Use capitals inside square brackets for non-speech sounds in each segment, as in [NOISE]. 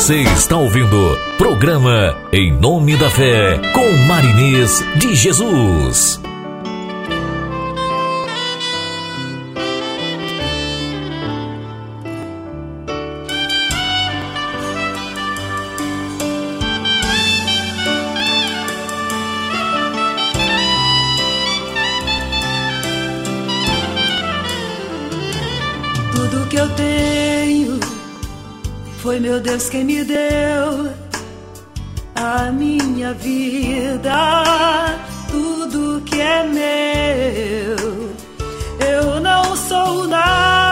Você está ouvindo programa Em Nome da Fé com Marinês de Jesus. meu Deus, quem me deu a minha vida, tudo que é meu. Eu não sou nada.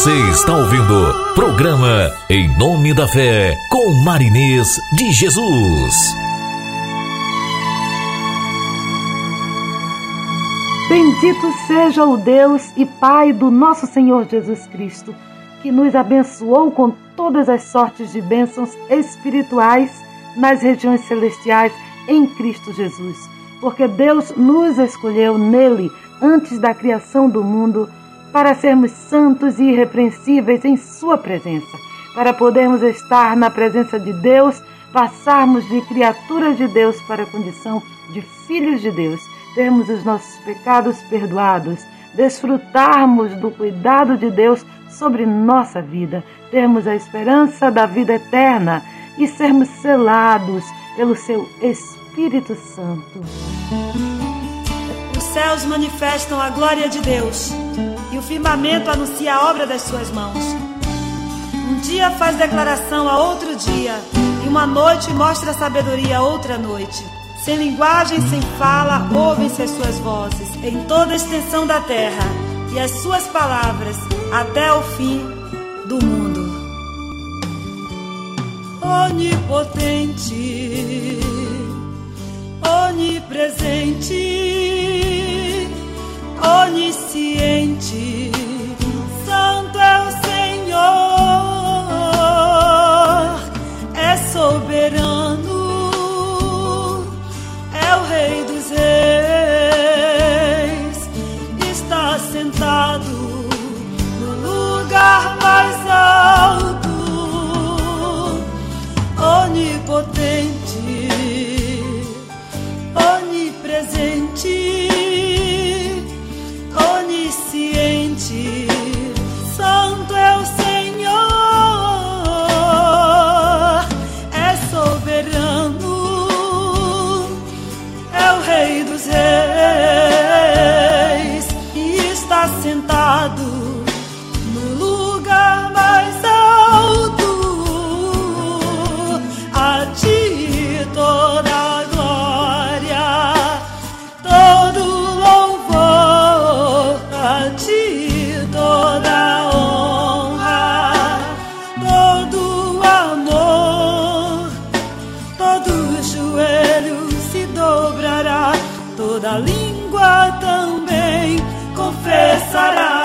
Você está ouvindo programa Em Nome da Fé com Marinês de Jesus. Bendito seja o Deus e Pai do nosso Senhor Jesus Cristo, que nos abençoou com todas as sortes de bênçãos espirituais nas regiões celestiais em Cristo Jesus. Porque Deus nos escolheu nele antes da criação do mundo para sermos santos e irrepreensíveis em Sua presença, para podermos estar na presença de Deus, passarmos de criaturas de Deus para a condição de filhos de Deus, termos os nossos pecados perdoados, desfrutarmos do cuidado de Deus sobre nossa vida, termos a esperança da vida eterna e sermos selados pelo Seu Espírito Santo. Céus manifestam a glória de Deus e o firmamento anuncia a obra das suas mãos. Um dia faz declaração a outro dia, e uma noite mostra sabedoria a outra noite. Sem linguagem, sem fala, ouvem-se as suas vozes em toda a extensão da terra, e as suas palavras até o fim do mundo. Onipotente, onipresente onisciente, Santo é o Senhor, é soberano, todo joelho se dobrará, toda língua também confessará.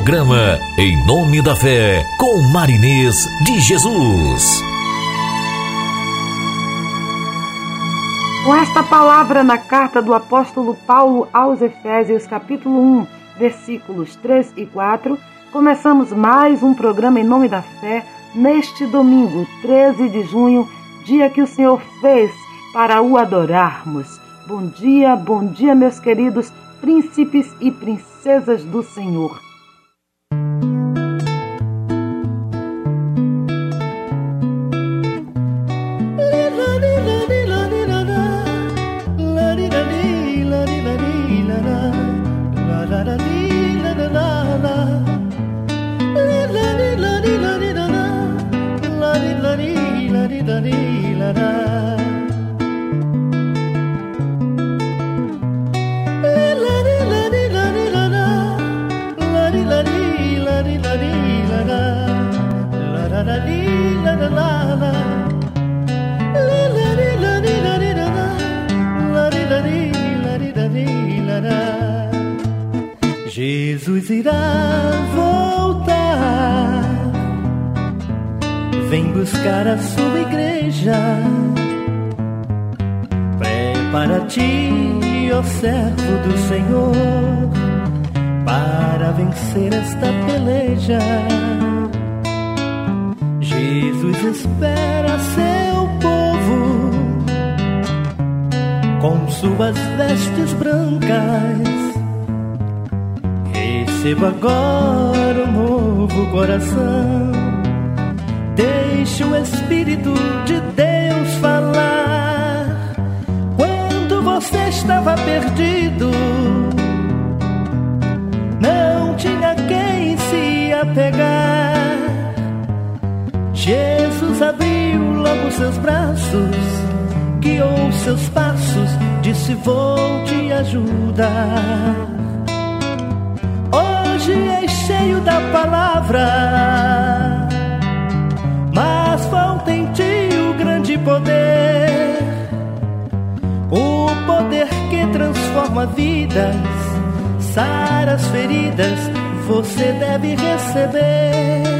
Programa Em Nome da Fé com Marinês de Jesus. Com esta palavra na carta do apóstolo Paulo aos Efésios, capítulo 1, versículos 3 e 4, começamos mais um programa em nome da fé neste domingo, 13 de junho, dia que o Senhor fez para o adorarmos. Bom dia, bom dia, meus queridos príncipes e princesas do Senhor. Jesus irá voltar. Vem buscar a sua igreja. Prepara-te, ó servo do Senhor, para vencer esta peleja. Jesus espera seu povo com suas vestes brancas Receba agora um novo coração. Deixe o Espírito de Deus falar. Quando você estava perdido, não tinha quem se apegar. Jesus abriu logo seus braços, guiou seus passos, disse: Vou te ajudar hoje é cheio da palavra, mas falta em ti o grande poder, o poder que transforma vidas, sara as feridas, você deve receber.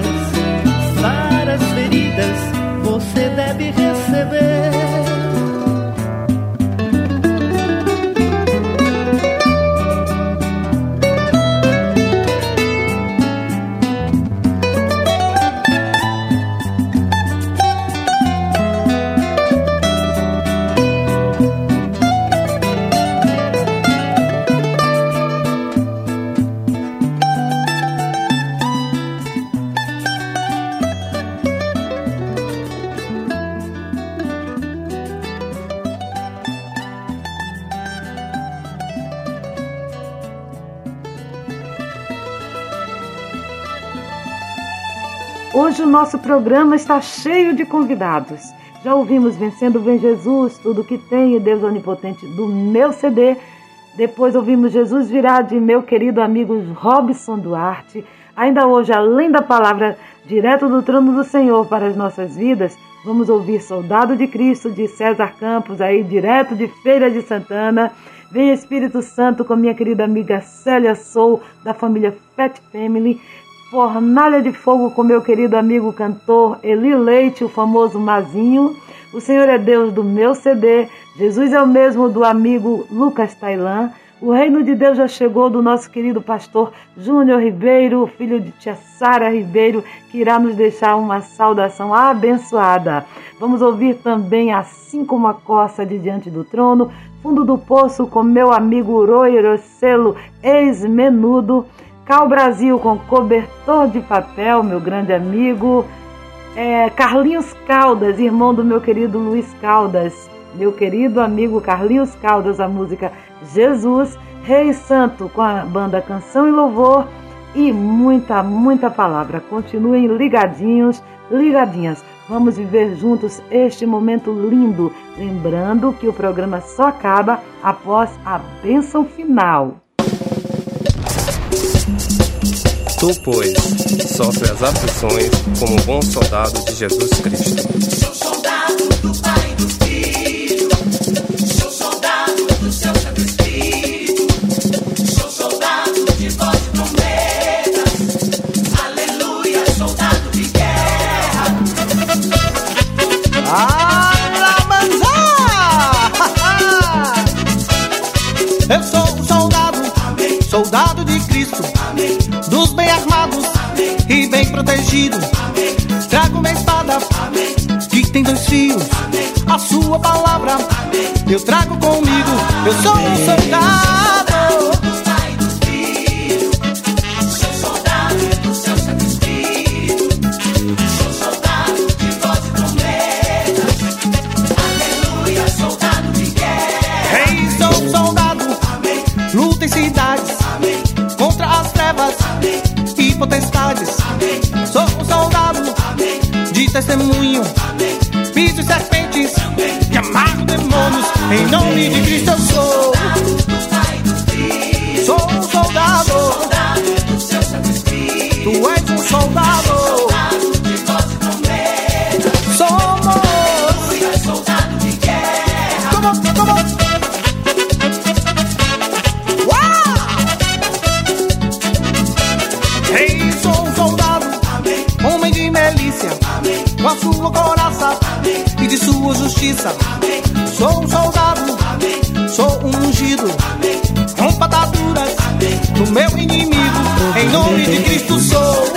feridas, sara as feridas. Nosso programa está cheio de convidados. Já ouvimos Vencendo Vem Jesus, Tudo que Tem e Deus Onipotente do meu CD. Depois ouvimos Jesus Virá de meu querido amigo Robson Duarte. Ainda hoje, além da palavra direto do trono do Senhor para as nossas vidas, vamos ouvir Soldado de Cristo de César Campos, aí direto de Feira de Santana. Vem Espírito Santo com minha querida amiga Célia Sou, da família Fat Family. Fornalha de Fogo com meu querido amigo cantor Eli Leite, o famoso Mazinho. O Senhor é Deus do meu CD. Jesus é o mesmo do amigo Lucas Tailan. O reino de Deus já chegou do nosso querido pastor Júnior Ribeiro, filho de tia Sara Ribeiro, que irá nos deixar uma saudação abençoada. Vamos ouvir também Assim como a coça de diante do trono, Fundo do Poço com meu amigo Roy Rossello, ex-menudo. Cal Brasil com cobertor de papel, meu grande amigo. É, Carlinhos Caldas, irmão do meu querido Luiz Caldas. Meu querido amigo Carlinhos Caldas, a música Jesus. Rei Santo com a banda Canção e Louvor e muita, muita palavra. Continuem ligadinhos, ligadinhas. Vamos viver juntos este momento lindo, lembrando que o programa só acaba após a bênção final. Tu, pois, sofre as aflições como bom soldado de Jesus Cristo. Sou soldado do Pai e do Filho. Sou soldado do seu Santo Espírito. Sou soldado de voz de trombetas. Aleluia, soldado de guerra. [LAUGHS] Eu sou um soldado, soldado de Cristo, dos bem armados e bem protegido. Trago minha espada, que tem dois fios, a sua palavra eu trago comigo. Eu sou um soldado. Trevas e potestades. Sou um soldado de testemunho, piso serpentes e amarro demônios. Em nome de Cristo eu sou. Sou um soldado, tu és um. Soldado justiça. Sou um soldado, sou um ungido, rompa ataduras do meu inimigo. Em nome de Cristo sou,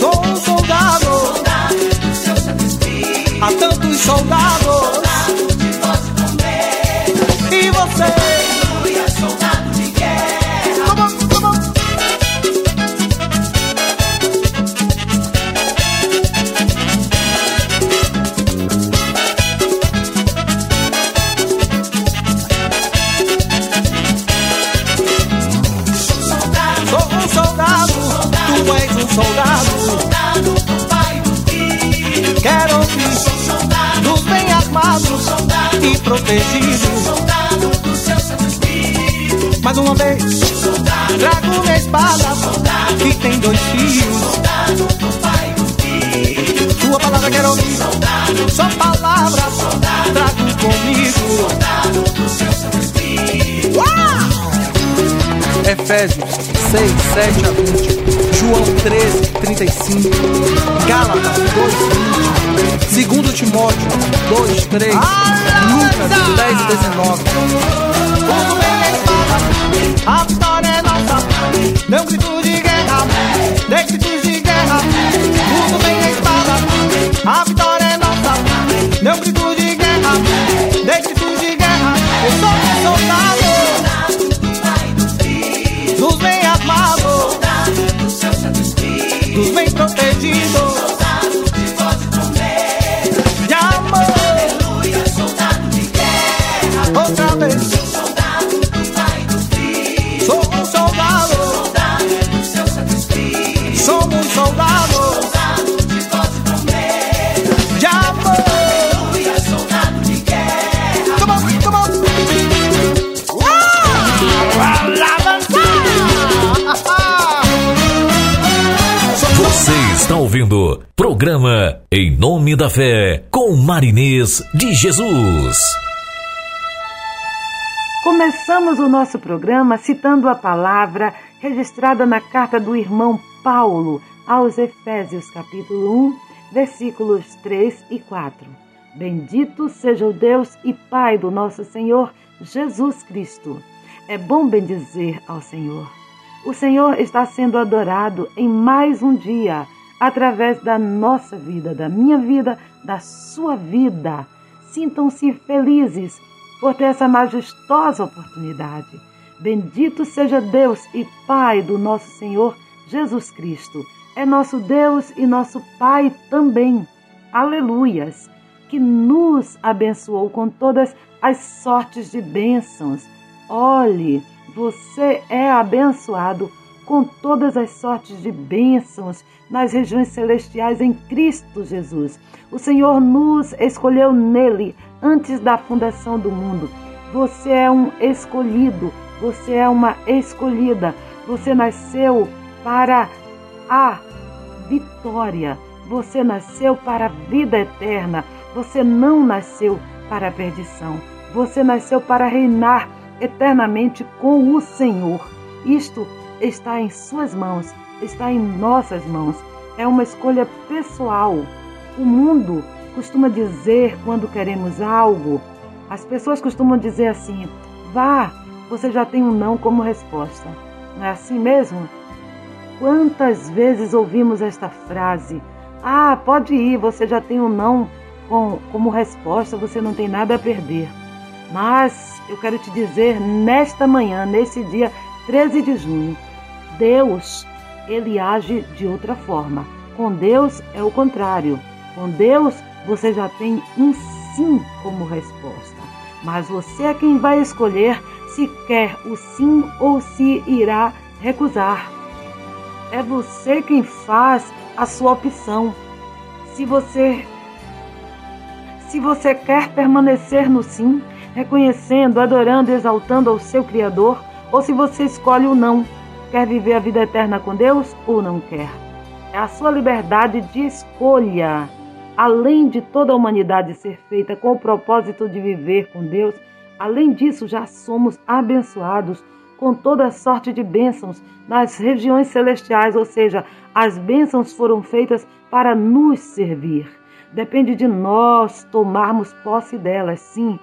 sou um soldado, Soldado há tantos soldados. Uma vez, trago minha espada que tem dois fios. Soldado do Pai e do Filho. Sua palavra quero ouvir, sua palavra trago comigo. Soldado do seu Santo Espírito. Efésios 6, 7 a 20, João 13, 35, Gálatas 2, 20, 2 Timóteo 2, 3, Lucas 10, 19. Tudo bem a vitória é nossa. Dê um grito de guerra, dê gritos programa Em Nome da Fé com Marinês de Jesus. Começamos o nosso programa citando a palavra registrada na carta do irmão Paulo aos Efésios, capítulo 1, versículos 3 e 4. Bendito seja o Deus e Pai do nosso Senhor Jesus Cristo. É bom bendizer ao Senhor. O Senhor está sendo adorado em mais um dia, através da nossa vida, da minha vida, da sua vida. Sintam-se felizes por ter essa majestosa oportunidade. Bendito seja Deus e Pai do nosso Senhor Jesus Cristo. É nosso Deus e nosso Pai também. Aleluias! Que nos abençoou com todas as sortes de bênçãos. Olhe, você é abençoado com todas as sortes de bênçãos nas regiões celestiais em Cristo Jesus. O Senhor nos escolheu nele antes da fundação do mundo. Você é um escolhido, você é uma escolhida. Você nasceu para a vitória. Você nasceu para a vida eterna. Você não nasceu para a perdição. Você nasceu para reinar eternamente com o Senhor. Isto está em Suas mãos, está em nossas mãos. É uma escolha pessoal. O mundo costuma dizer quando queremos algo, as pessoas costumam dizer assim: vá, você já tem um não como resposta. Não é assim mesmo? Quantas vezes ouvimos esta frase? Ah, pode ir, você já tem um não com, como resposta, você não tem nada a perder. Mas eu quero te dizer nesta manhã, nesse dia 13 de junho, Deus, ele age de outra forma. Com Deus é o contrário. Com Deus você já tem um sim como resposta. Mas você é quem vai escolher se quer o sim ou se irá recusar. É você quem faz a sua opção. Se você se você quer permanecer no sim, reconhecendo, adorando, exaltando ao seu criador, ou se você escolhe o não, quer viver a vida eterna com Deus ou não quer. É a sua liberdade de escolha. Além de toda a humanidade ser feita com o propósito de viver com Deus, além disso já somos abençoados com toda sorte de bênçãos nas regiões celestiais, ou seja, as bênçãos foram feitas para nos servir. Depende de nós tomarmos posse delas, sim.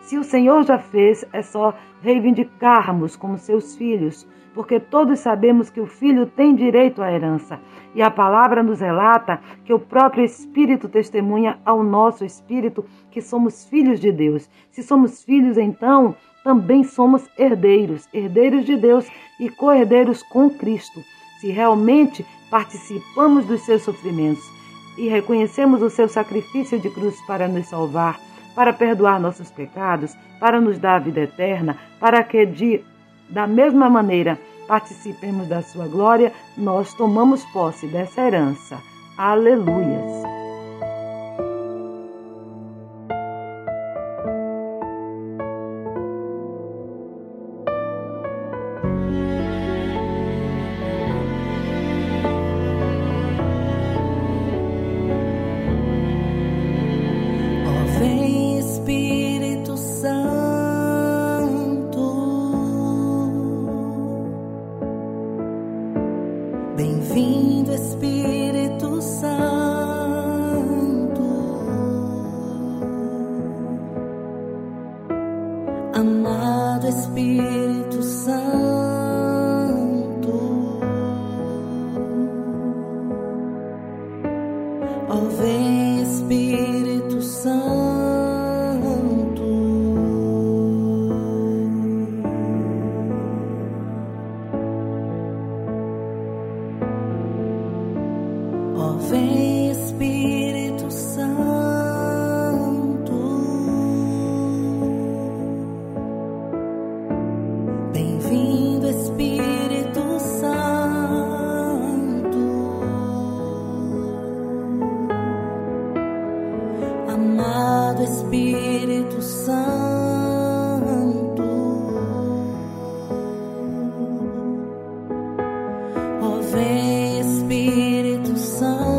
Se o Senhor já fez, é só reivindicarmos como seus filhos, porque todos sabemos que o filho tem direito à herança. E a palavra nos relata que o próprio Espírito testemunha ao nosso espírito que somos filhos de Deus. Se somos filhos, então também somos herdeiros, herdeiros de Deus e co-herdeiros com Cristo. Se realmente participamos dos seus sofrimentos e reconhecemos o seu sacrifício de cruz para nos salvar, para perdoar nossos pecados, para nos dar a vida eterna, para que de da mesma maneira participemos da sua glória, nós tomamos posse dessa herança. Aleluias. Espírito Santo,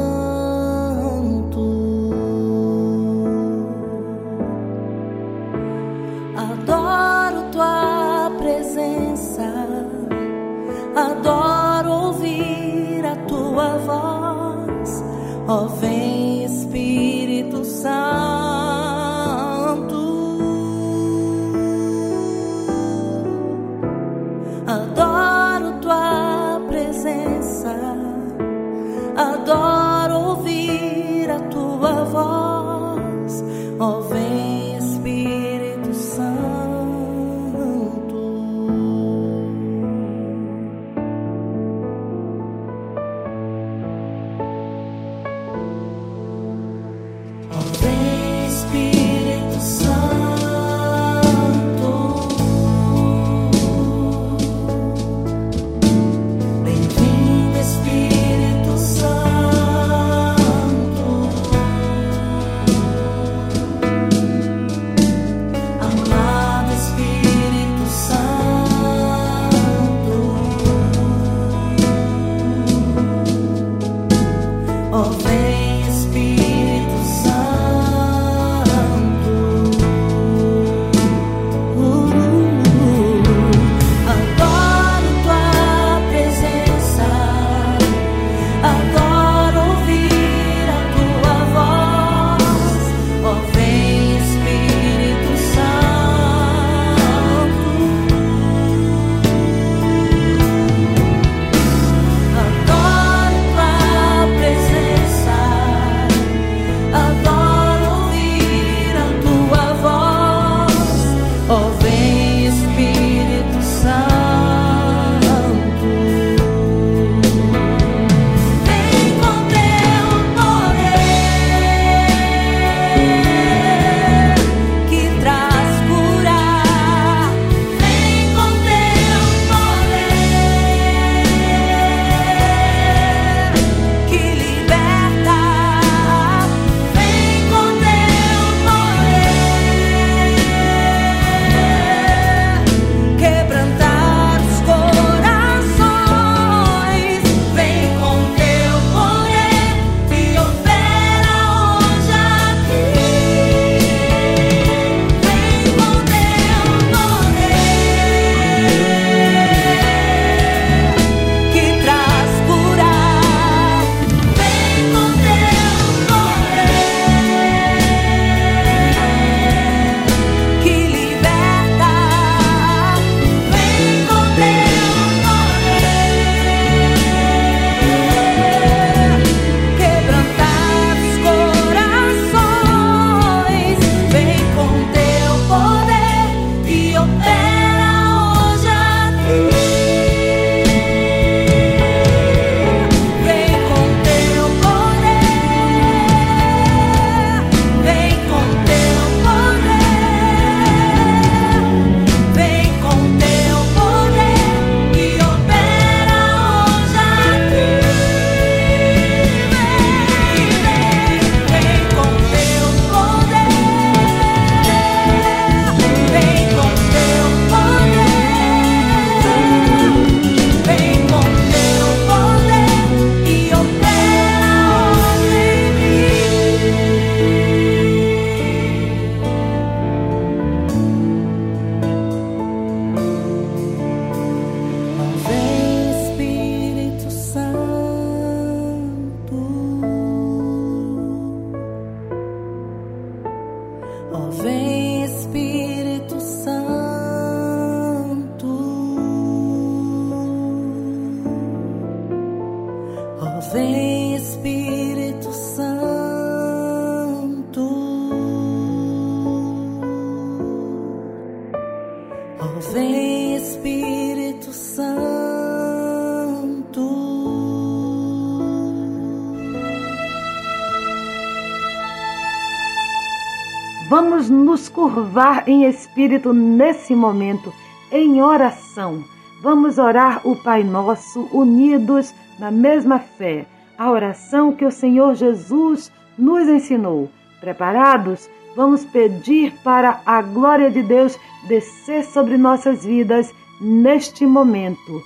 espírito nesse momento, em oração. Vamos orar o Pai Nosso unidos na mesma fé, a oração que o Senhor Jesus nos ensinou. Preparados? Vamos pedir para a glória de Deus descer sobre nossas vidas neste momento,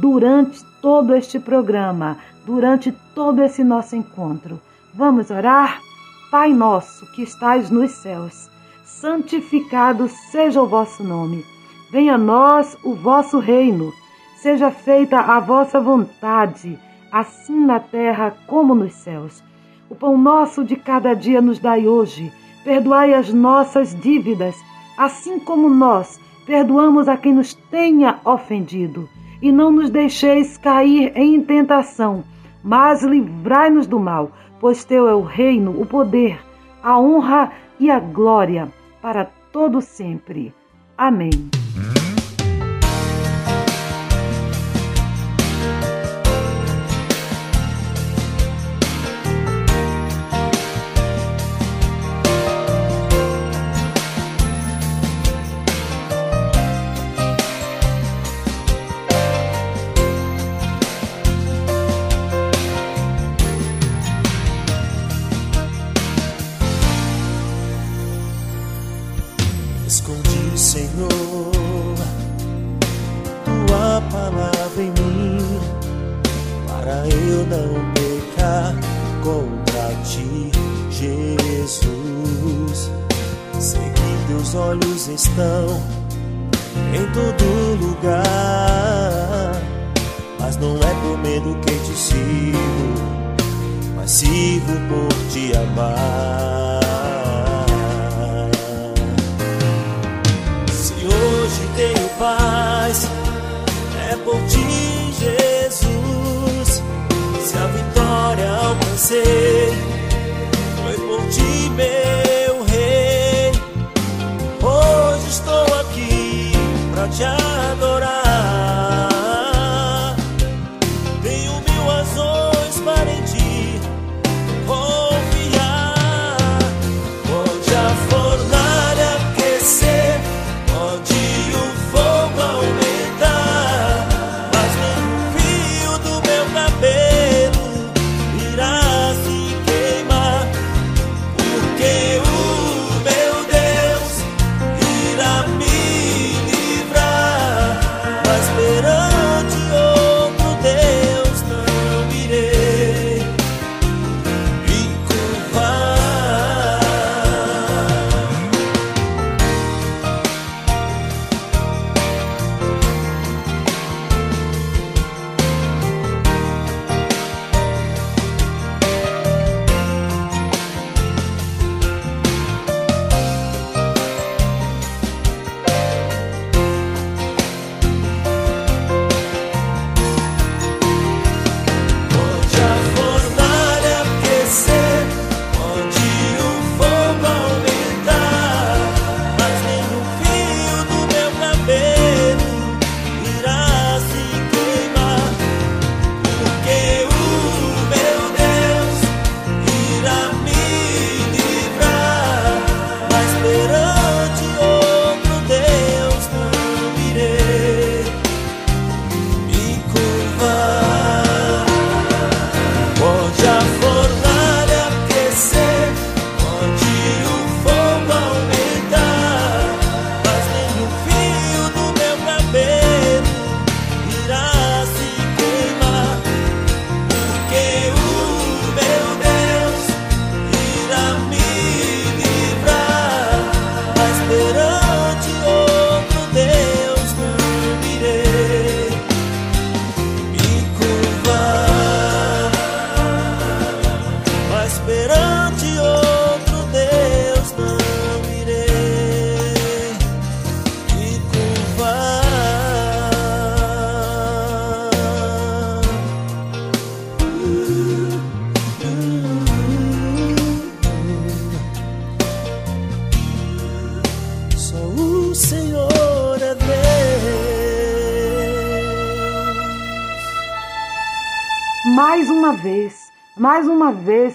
durante todo este programa, durante todo esse nosso encontro. Vamos orar? Pai nosso que estais nos céus, santificado seja o vosso nome. Venha a nós o vosso reino. Seja feita a vossa vontade, assim na terra como nos céus. O pão nosso de cada dia nos dai hoje. Perdoai as nossas dívidas, assim como nós perdoamos a quem nos tenha ofendido. E não nos deixeis cair em tentação, mas livrai-nos do mal pois teu é o reino, o poder, a honra e a glória para todo sempre. Amém.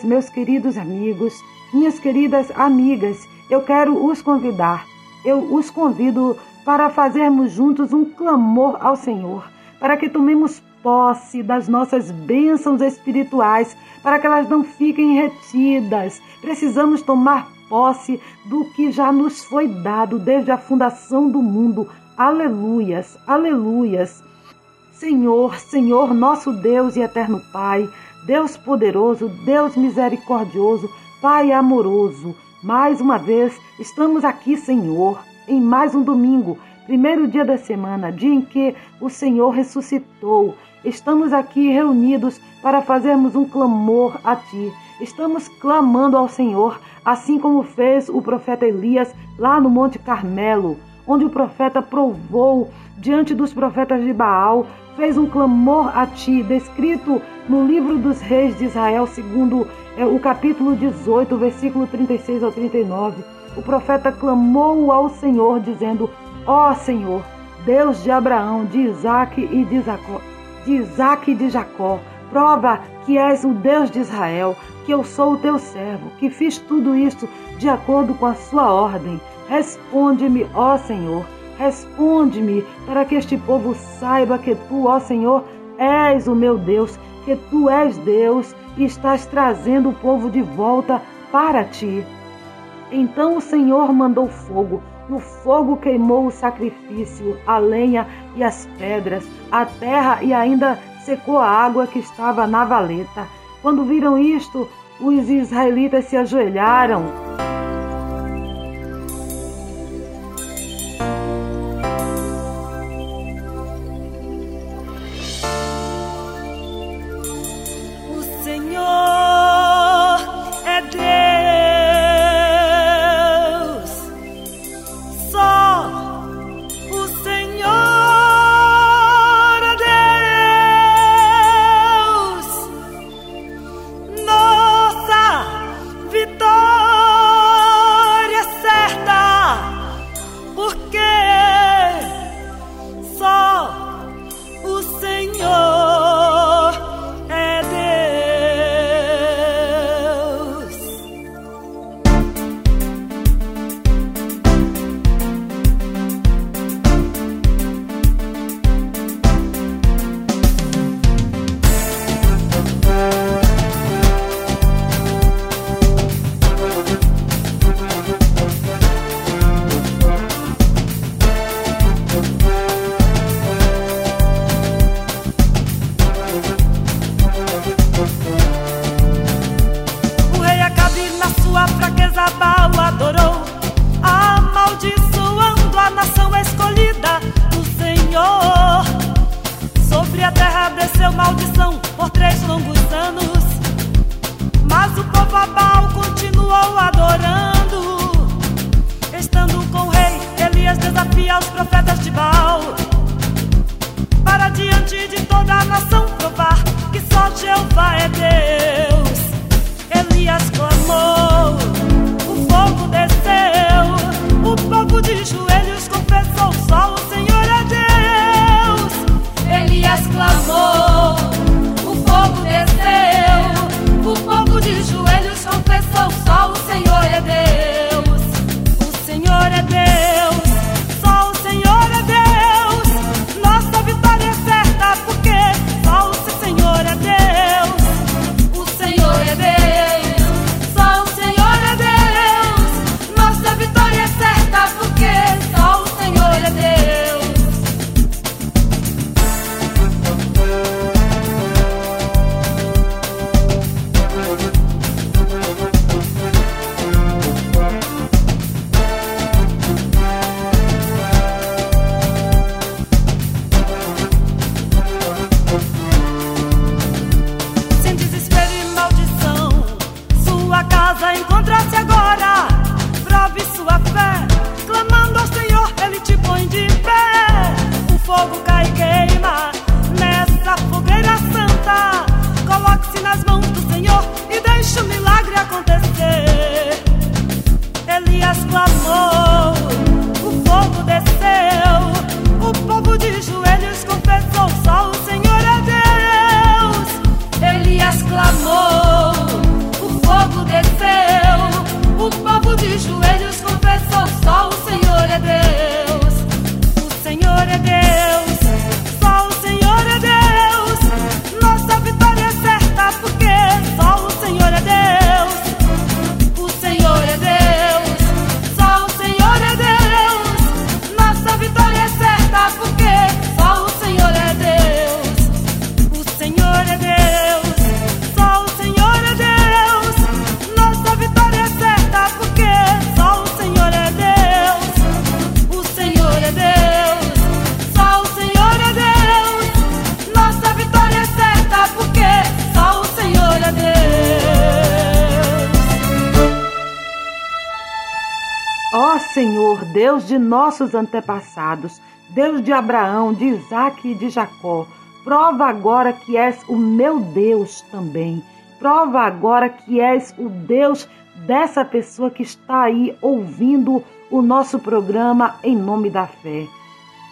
Meus queridos amigos, minhas queridas amigas, eu quero os convidar, eu os convido para fazermos juntos um clamor ao Senhor, para que tomemos posse das nossas bênçãos espirituais, para que elas não fiquem retidas. Precisamos tomar posse do que já nos foi dado desde a fundação do mundo. Aleluias, aleluias. Senhor, Senhor, nosso Deus e eterno Pai, Deus poderoso, Deus misericordioso, Pai amoroso, mais uma vez estamos aqui, Senhor, em mais um domingo, primeiro dia da semana, dia em que o Senhor ressuscitou. Estamos aqui reunidos para fazermos um clamor a Ti. Estamos clamando ao Senhor, assim como fez o profeta Elias lá no Monte Carmelo, onde o profeta provou diante dos profetas de Baal, fez um clamor a Ti, descrito no livro dos reis de Israel, segundo é, o capítulo 18, versículo 36 ao 39. O profeta clamou ao Senhor, dizendo: Ó oh, Senhor, Deus de Abraão, de Isaac e de Jacó, de Isaac e de Jacó, prova que és o Deus de Israel, que eu sou o teu servo, que fiz tudo isto de acordo com a sua ordem. Responde-me, ó Senhor, responde-me, para que este povo saiba que tu, ó Senhor, és o meu Deus, que tu és Deus e estás trazendo o povo de volta para ti. Então o Senhor mandou fogo, e o fogo queimou o sacrifício, a lenha e as pedras, a terra e ainda secou a água que estava na valeta. Quando viram isto, os israelitas se ajoelharam. nossos antepassados, Deus de Abraão, de Isaac e de Jacó, prova agora que és o meu Deus também. Prova agora que és o Deus dessa pessoa que está aí ouvindo o nosso programa em nome da fé,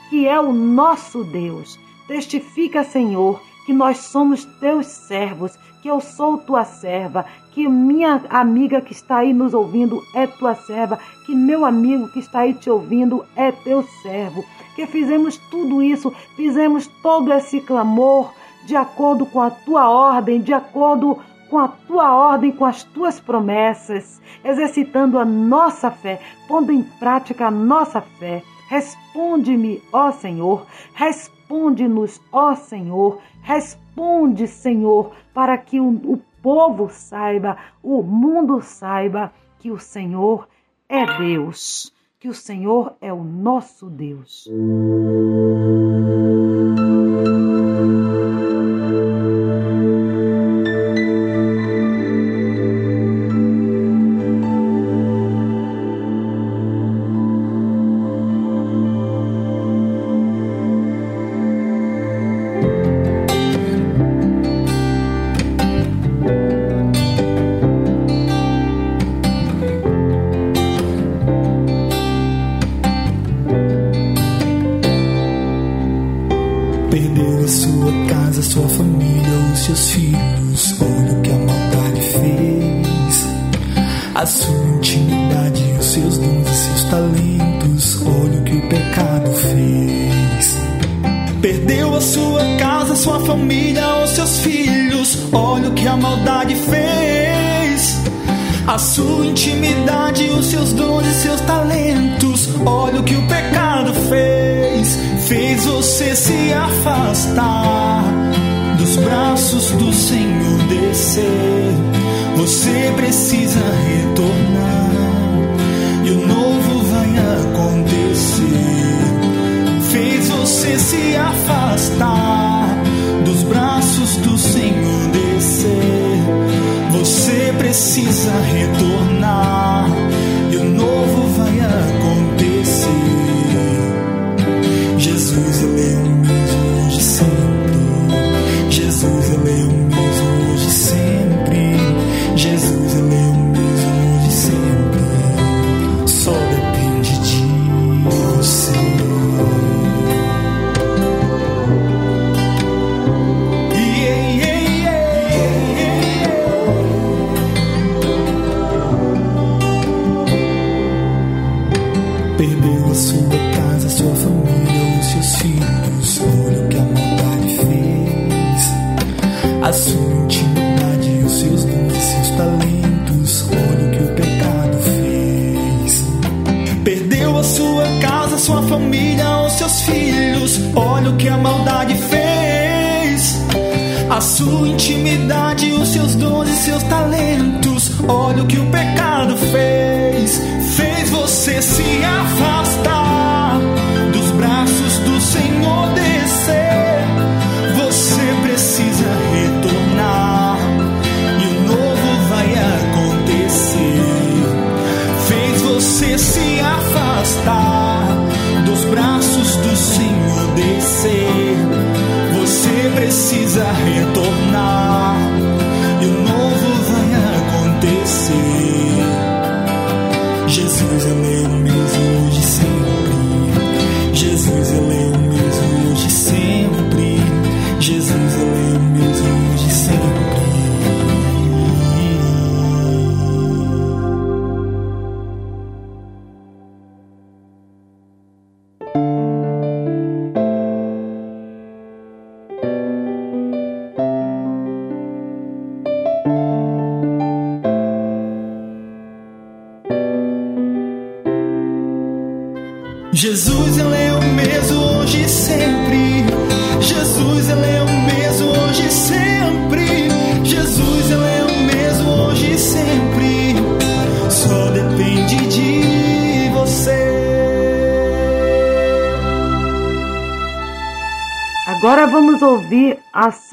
que é o nosso Deus. Testifica, Senhor, que nós somos teus servos, que eu sou tua serva, que minha amiga que está aí nos ouvindo é tua serva, que meu amigo que está aí te ouvindo é teu servo, que fizemos tudo isso, fizemos todo esse clamor de acordo com a tua ordem, de acordo com a tua ordem, com as tuas promessas, exercitando a nossa fé, pondo em prática a nossa fé. Responde-me, ó Senhor, responde-nos, ó Senhor, Responde, Senhor, para que o, o povo saiba, o mundo saiba que o Senhor é Deus, que o Senhor é o nosso Deus.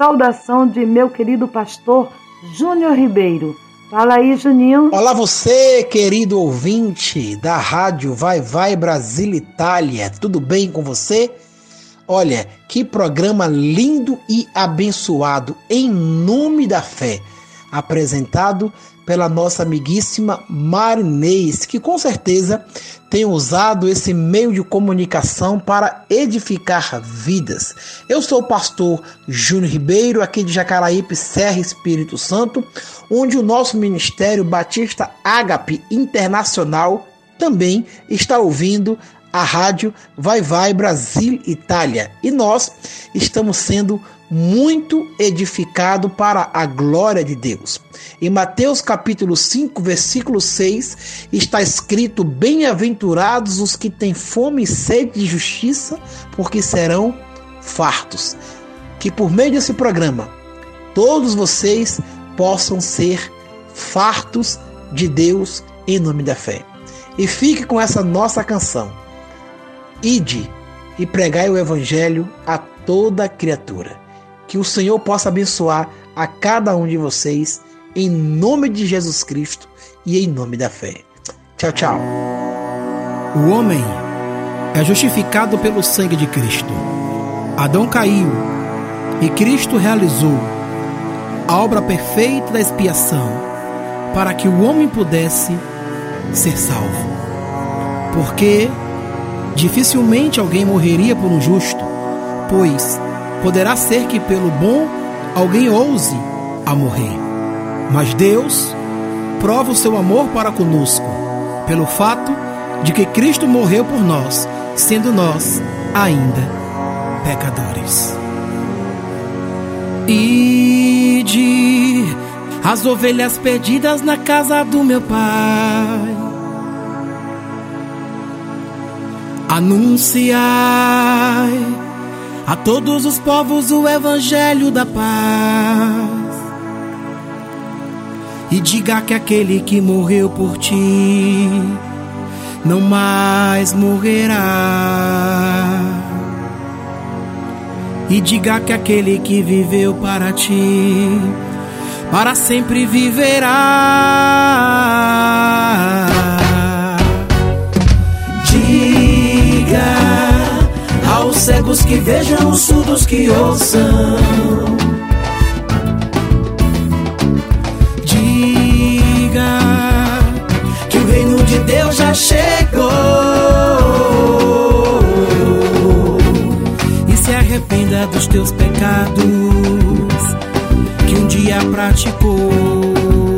saudação de meu querido pastor Júnior Ribeiro. Fala aí, Juninho. Olá você, querido ouvinte da rádio Vai Vai Brasil Itália. Tudo bem com você? Olha, que programa lindo e abençoado em nome da fé, apresentado pela nossa amiguíssima Marinês, que com certeza tem usado esse meio de comunicação para edificar vidas. Eu sou o pastor Júnior Ribeiro, aqui de Jacaraípe, Serra Espírito Santo, onde o nosso Ministério Batista Ágape Internacional também está ouvindo a rádio Vai Vai Brasil Itália. E nós estamos sendo muito edificado para a glória de Deus. Em Mateus capítulo 5, versículo 6, está escrito: Bem-aventurados os que têm fome e sede de justiça, porque serão fartos. Que por meio desse programa, todos vocês possam ser fartos de Deus em nome da fé. E fique com essa nossa canção. Ide e pregai o evangelho a toda criatura. Que o Senhor possa abençoar a cada um de vocês em nome de Jesus Cristo e em nome da fé. Tchau, tchau. O homem é justificado pelo sangue de Cristo. Adão caiu e Cristo realizou a obra perfeita da expiação para que o homem pudesse ser salvo. Porque dificilmente alguém morreria por um justo, pois poderá ser que pelo bom alguém ouse a morrer. Mas Deus prova o seu amor para conosco, pelo fato de que Cristo morreu por nós, sendo nós ainda pecadores. Ide as ovelhas perdidas na casa do meu pai. Anunciai a todos os povos o evangelho da paz. E diga que aquele que morreu por ti não mais morrerá. E diga que aquele que viveu para ti para sempre viverá. Aos cegos que vejam, os surdos que ouçam. Diga que o reino de Deus já chegou. E se arrependa dos teus pecados que um dia praticou.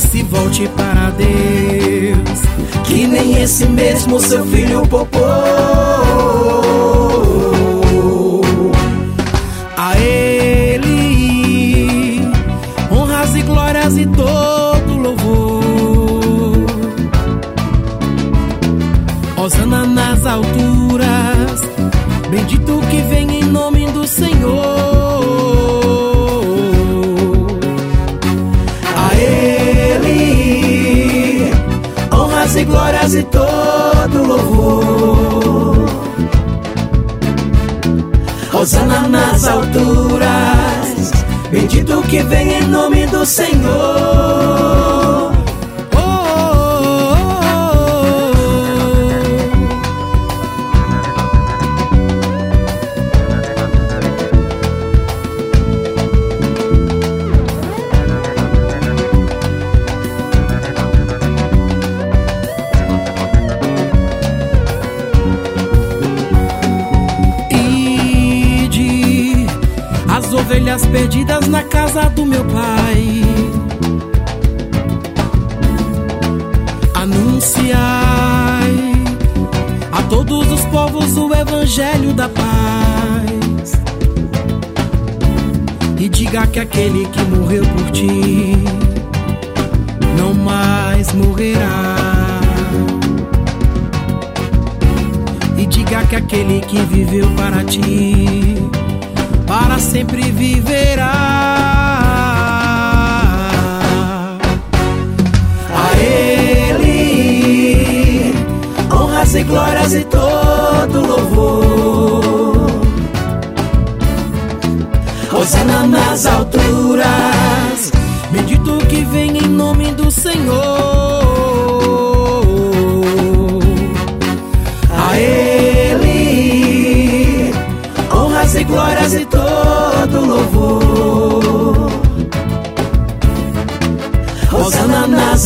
Se volte para Deus, que nem esse mesmo seu filho popou. A Ele honras e glórias e todo louvor. Osana nas alturas, bendito que vem em e glórias e todo louvor. Osana nas alturas, bendito que vem em nome do Senhor. Perdidas na casa do meu pai. Anunciai a todos os povos o evangelho da paz. E diga que aquele que morreu por ti não mais morrerá. E diga que aquele que viveu para ti, para sempre viverá. A Ele honras e glórias e todo louvor. Hosana nas alturas. Bendito que vem em nome do Senhor.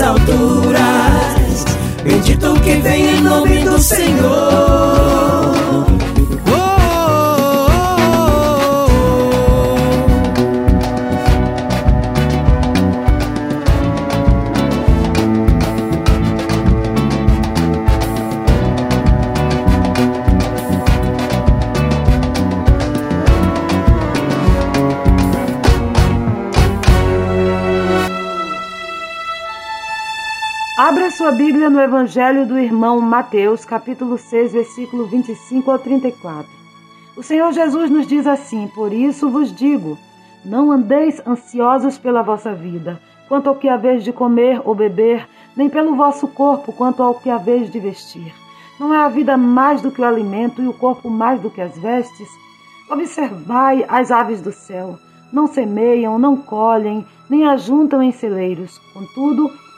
Alturas. Bendito que vem em nome do Senhor. Bíblia no Evangelho do irmão Mateus, capítulo 6, versículo 25 ao 34. O Senhor Jesus nos diz assim: Por isso vos digo, não andeis ansiosos pela vossa vida, quanto ao que haveis de comer ou beber, nem pelo vosso corpo, quanto ao que haveis de vestir. Não é a vida mais do que o alimento e o corpo mais do que as vestes? Observai as aves do céu. Não semeiam, não colhem, nem ajuntam em celeiros. Contudo,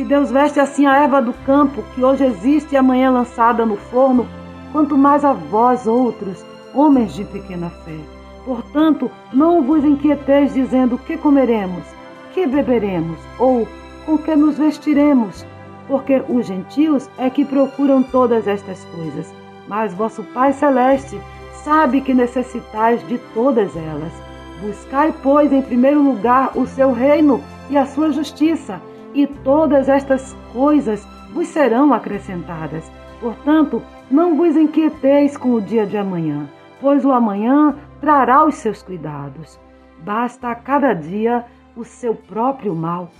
se Deus veste assim a erva do campo, que hoje existe e amanhã lançada no forno, quanto mais a vós outros, homens de pequena fé. Portanto, não vos inquieteis dizendo que comeremos, que beberemos, ou com que nos vestiremos, porque os gentios é que procuram todas estas coisas. Mas vosso Pai Celeste sabe que necessitais de todas elas. Buscai, pois, em primeiro lugar o seu reino e a sua justiça, e todas estas coisas vos serão acrescentadas. Portanto, não vos inquieteis com o dia de amanhã, pois o amanhã trará os seus cuidados. Basta a cada dia o seu próprio mal.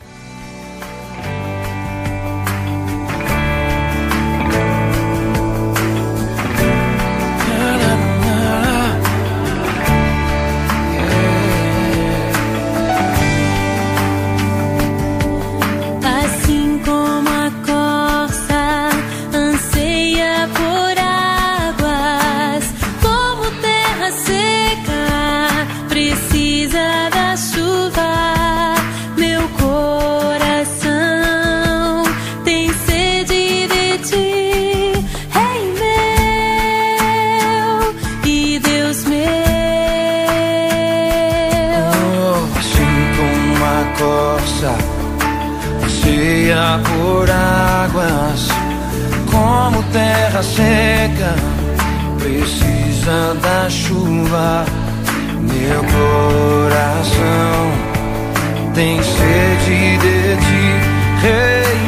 Terra seca precisa da chuva. Meu coração tem sede de ti, Rei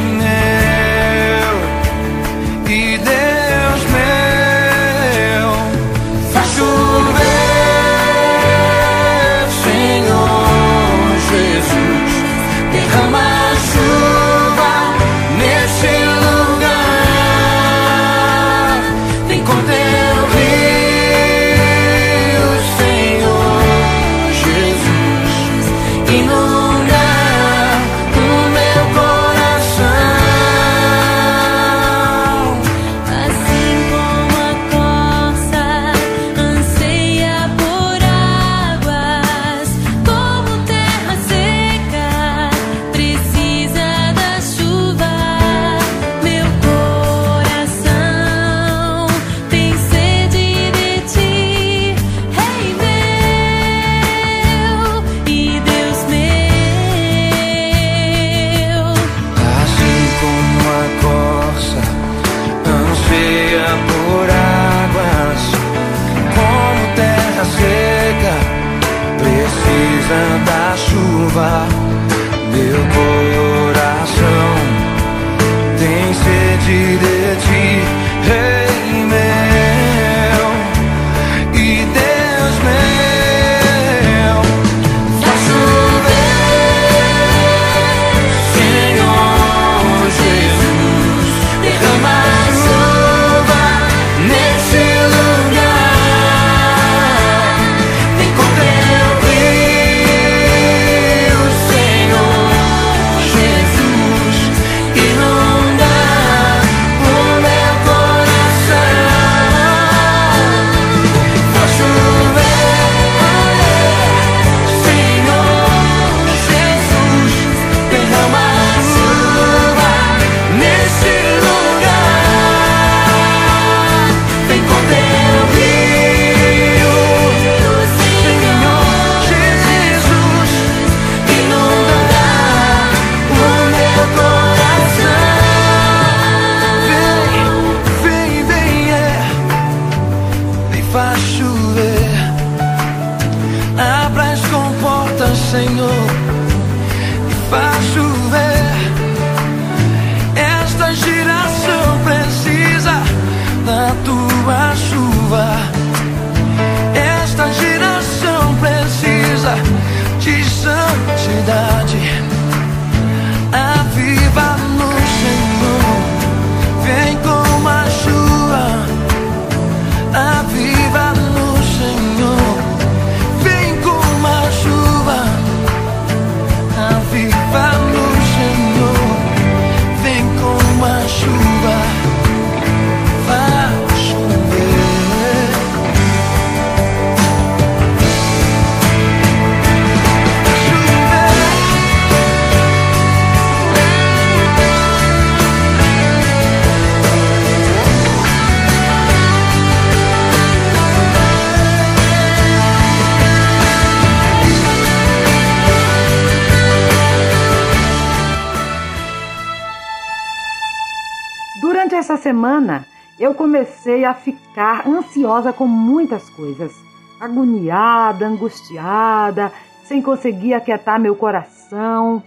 ficar ansiosa com muitas coisas. Agoniada, angustiada, sem conseguir aquietar meu coração.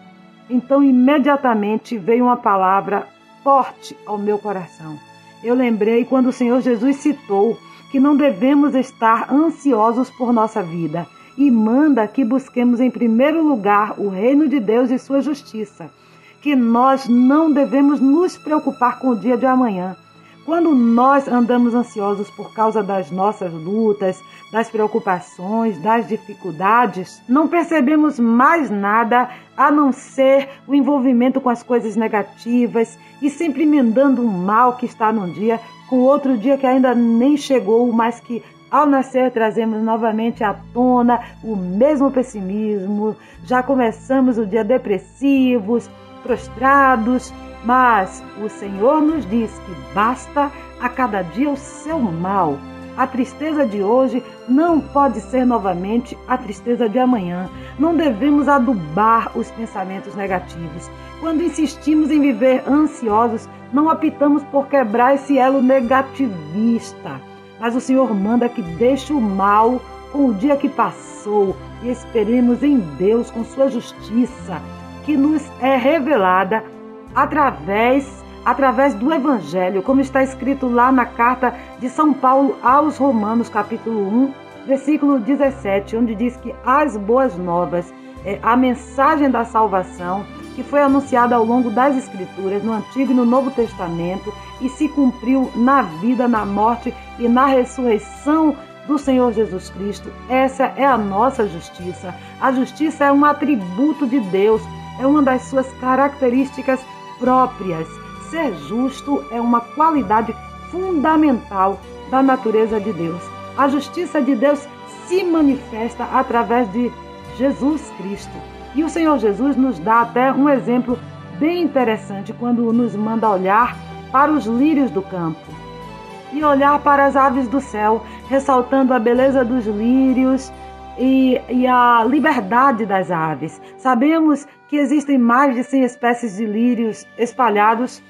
Então, imediatamente veio uma palavra forte ao meu coração. Eu lembrei quando o Senhor Jesus citou que não devemos estar ansiosos por nossa vida e manda que busquemos em primeiro lugar o reino de Deus e sua justiça que nós não devemos nos preocupar com o dia de amanhã. Quando nós andamos ansiosos por causa das nossas lutas, das preocupações, das dificuldades, não percebemos mais nada a não ser o envolvimento com as coisas negativas e sempre emendando um mal que está num dia com outro dia que ainda nem chegou, mas que ao nascer trazemos novamente à tona o mesmo pessimismo, já começamos o dia depressivos, prostrados, mas o Senhor nos diz que basta a cada dia o seu mal. A tristeza de hoje não pode ser novamente a tristeza de amanhã. Não devemos adubar os pensamentos negativos. Quando insistimos em viver ansiosos, não optamos por quebrar esse elo negativista. Mas o Senhor manda que deixe o mal com o dia que passou e esperemos em Deus com sua justiça que nos é revelada através através do evangelho, como está escrito lá na carta de São Paulo aos Romanos, capítulo 1, versículo 17, onde diz que as boas novas, é, a mensagem da salvação que foi anunciada ao longo das escrituras no Antigo e no Novo Testamento e se cumpriu na vida, na morte e na ressurreição do Senhor Jesus Cristo. Essa é a nossa justiça. A justiça é um atributo de Deus, é uma das suas características próprias. Ser justo é uma qualidade fundamental da natureza de Deus. A justiça de Deus se manifesta através de Jesus Cristo. E o Senhor Jesus nos dá até um exemplo bem interessante quando nos manda olhar para os lírios do campo e olhar para as aves do céu, ressaltando a beleza dos lírios e, e, a liberdade das aves. Sabemos que existem mais de 100 espécies de lírios espalhados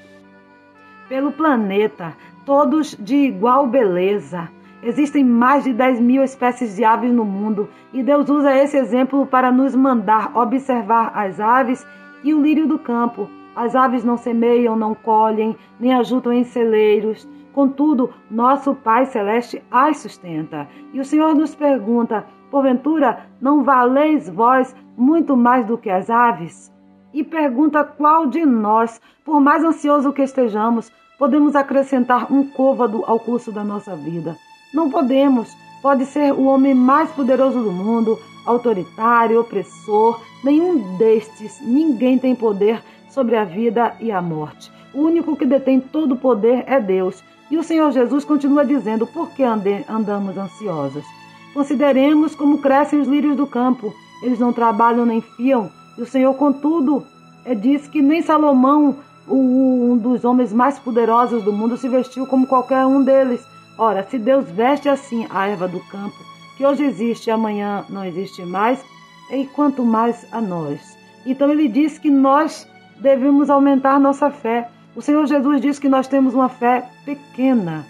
pelo planeta, todos de igual beleza. Existem mais de 10 mil espécies de aves no mundo e Deus usa esse exemplo para nos mandar observar as aves e o lírio do campo. As aves não semeiam, não colhem, nem ajudam em celeiros. Contudo, nosso Pai Celeste as sustenta. E o Senhor nos pergunta: porventura, não valeis vós muito mais do que as aves? E pergunta qual de nós, por mais ansioso que estejamos, podemos acrescentar um côvado ao curso da nossa vida. Não podemos. Pode ser o homem mais poderoso do mundo, autoritário, opressor, nenhum destes, ninguém tem poder sobre a vida e a morte. O único que detém todo o poder é Deus. E o Senhor Jesus continua dizendo: por que andamos ansiosos? Consideremos como crescem os lírios do campo eles não trabalham nem fiam. E o Senhor, contudo, eh, diz que nem Salomão, um dos homens mais poderosos do mundo, se vestiu como qualquer um deles. Ora, se Deus veste assim a erva do campo, que hoje existe e amanhã não existe mais, e quanto mais a nós. Então ele diz que nós devemos aumentar nossa fé. O Senhor Jesus diz que nós temos uma fé pequena.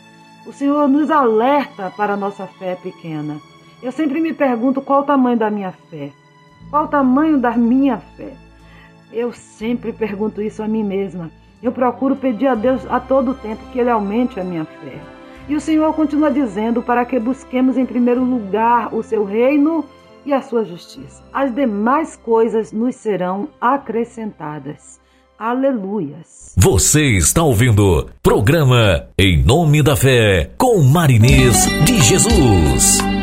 O Senhor nos alerta para a nossa fé pequena. Eu sempre me pergunto qual o tamanho da minha fé. Qual o tamanho da minha fé? Eu sempre pergunto isso a mim mesma. Eu procuro pedir a Deus a todo tempo que Ele aumente a minha fé. E o Senhor continua dizendo para que busquemos em primeiro lugar o seu reino e a sua justiça. As demais coisas nos serão acrescentadas. Aleluias. Você está ouvindo programa Em Nome da Fé com Marinês de Jesus.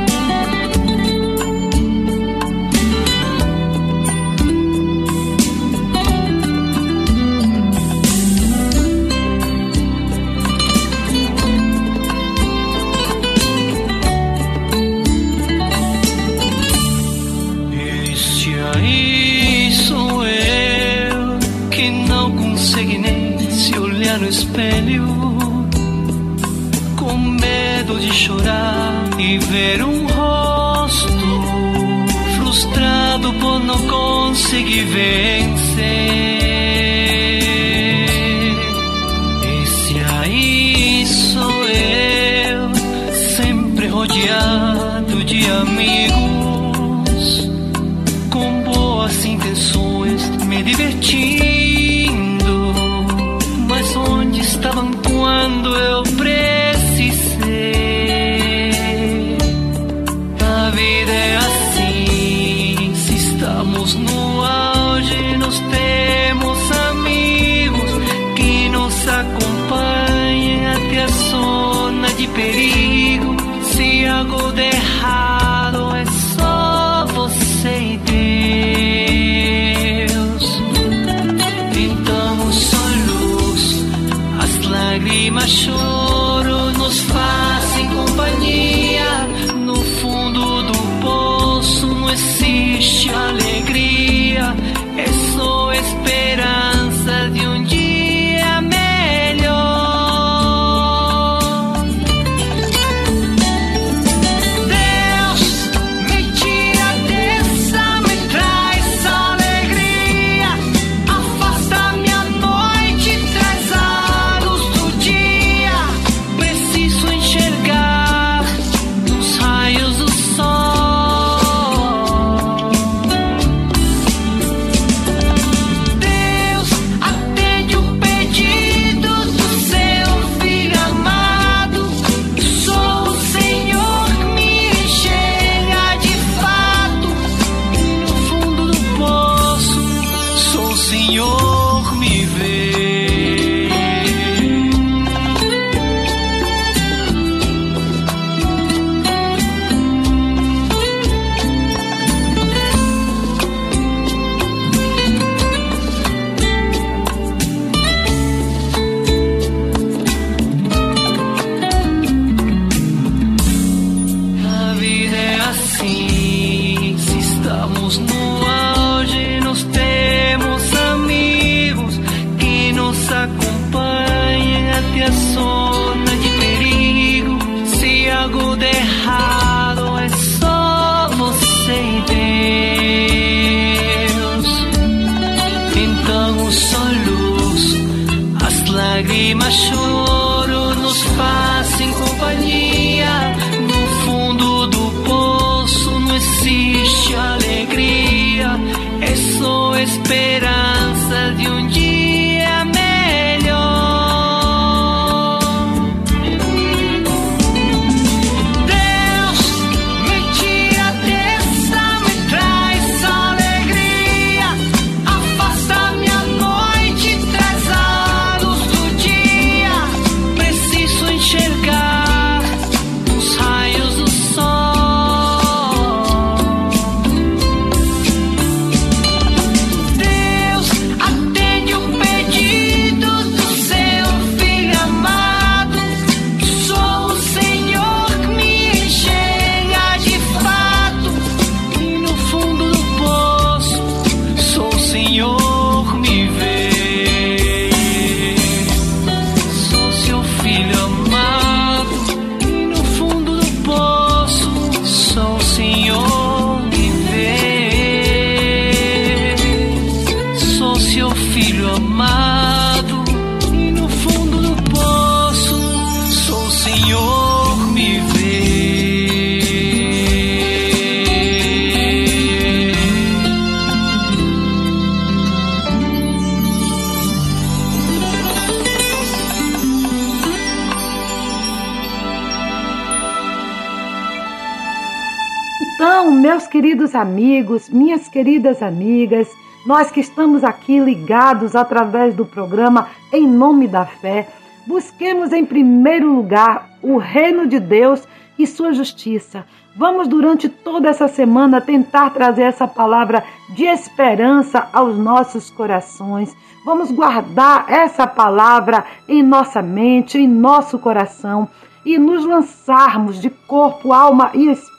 Meus queridos amigos, minhas queridas amigas, nós que estamos aqui ligados através do programa Em Nome da Fé, busquemos em primeiro lugar o reino de Deus e sua justiça. Vamos, durante toda essa semana, tentar trazer essa palavra de esperança aos nossos corações. Vamos guardar essa palavra em nossa mente, em nosso coração e nos lançarmos de corpo, alma e espírito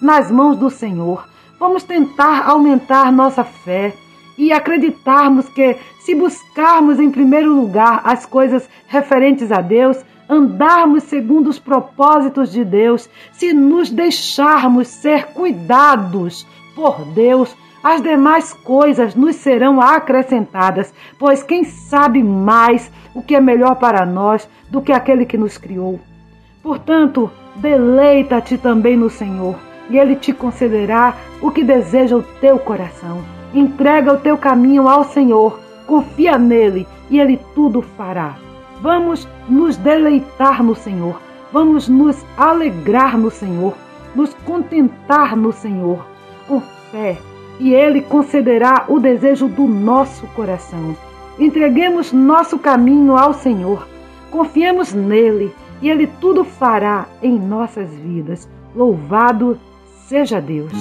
nas mãos do Senhor. Vamos tentar aumentar nossa fé e acreditarmos que, se buscarmos em primeiro lugar as coisas referentes a Deus, andarmos segundo os propósitos de Deus, se nos deixarmos ser cuidados por Deus, as demais coisas nos serão acrescentadas, pois quem sabe mais o que é melhor para nós do que aquele que nos criou. Portanto, deleita-te também no Senhor, e Ele te concederá o que deseja o teu coração. Entrega o teu caminho ao Senhor, confia nele, e Ele tudo fará. Vamos nos deleitar no Senhor, vamos nos alegrar no Senhor, nos contentar no Senhor, com fé, e Ele concederá o desejo do nosso coração. Entreguemos nosso caminho ao Senhor, confiemos nele e Ele tudo fará em nossas vidas. Louvado seja Deus.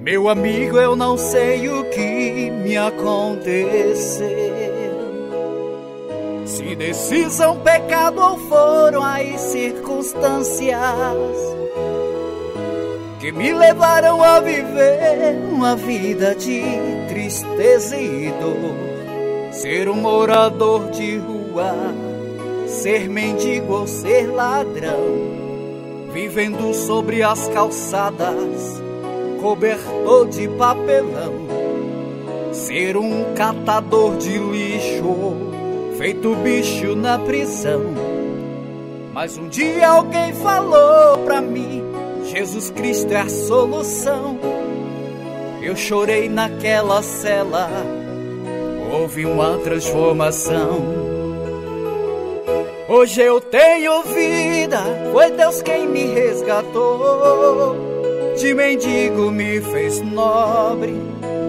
Meu amigo, eu não sei o que me aconteceu. Se decisão, pecado ou foram as circunstâncias que me levaram a viver uma vida de tristeza e dor. Ser um morador de rua, ser mendigo ou ser ladrão, vivendo sobre as calçadas, cobertor de papelão. Ser um catador de lixo, feito bicho na prisão. Mas um dia alguém falou pra mim Jesus Cristo é a solução. Eu chorei naquela cela, houve uma transformação. Hoje eu tenho vida, foi Deus quem me resgatou. De mendigo me fez nobre,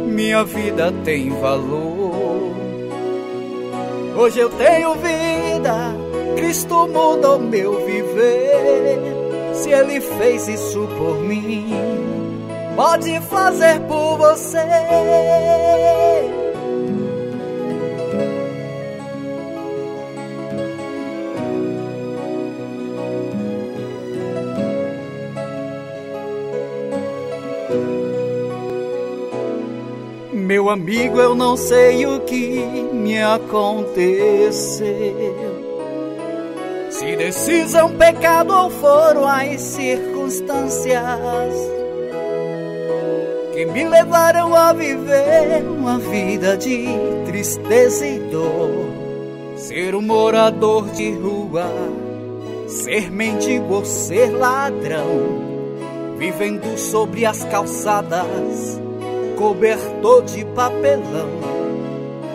minha vida tem valor. Hoje eu tenho vida, Cristo mudou meu viver. Se ele fez isso por mim, pode fazer por você. Meu amigo, eu não sei o que me aconteceu. Se decisão, pecado ou foram as circunstâncias que me levaram a viver uma vida de tristeza e dor. Ser um morador de rua, ser mendigo ser ladrão, vivendo sobre as calçadas, cobertor de papelão.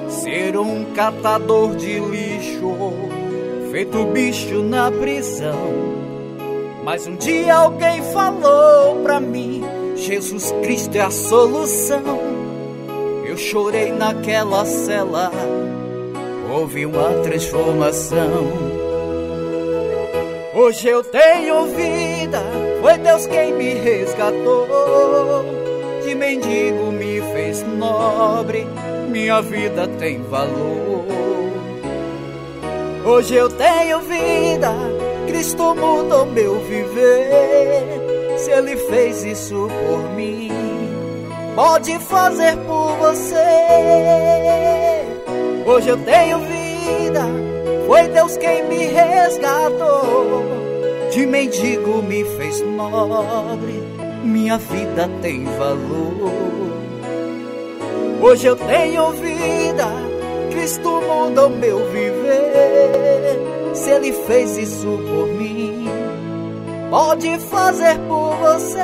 Ser um catador de lixo feito bicho na prisão. Mas um dia alguém falou pra mim: Jesus Cristo é a solução. Eu chorei naquela cela, houve uma transformação. Hoje eu tenho vida, foi Deus quem me resgatou. De mendigo me fez nobre, minha vida tem valor. Hoje eu tenho vida, Cristo mudou meu viver. Se Ele fez isso por mim, pode fazer por você. Hoje eu tenho vida, foi Deus quem me resgatou. De mendigo me fez nobre, minha vida tem valor. Hoje eu tenho vida, Cristo mudou meu viver. Se Ele fez isso por mim, pode fazer por você.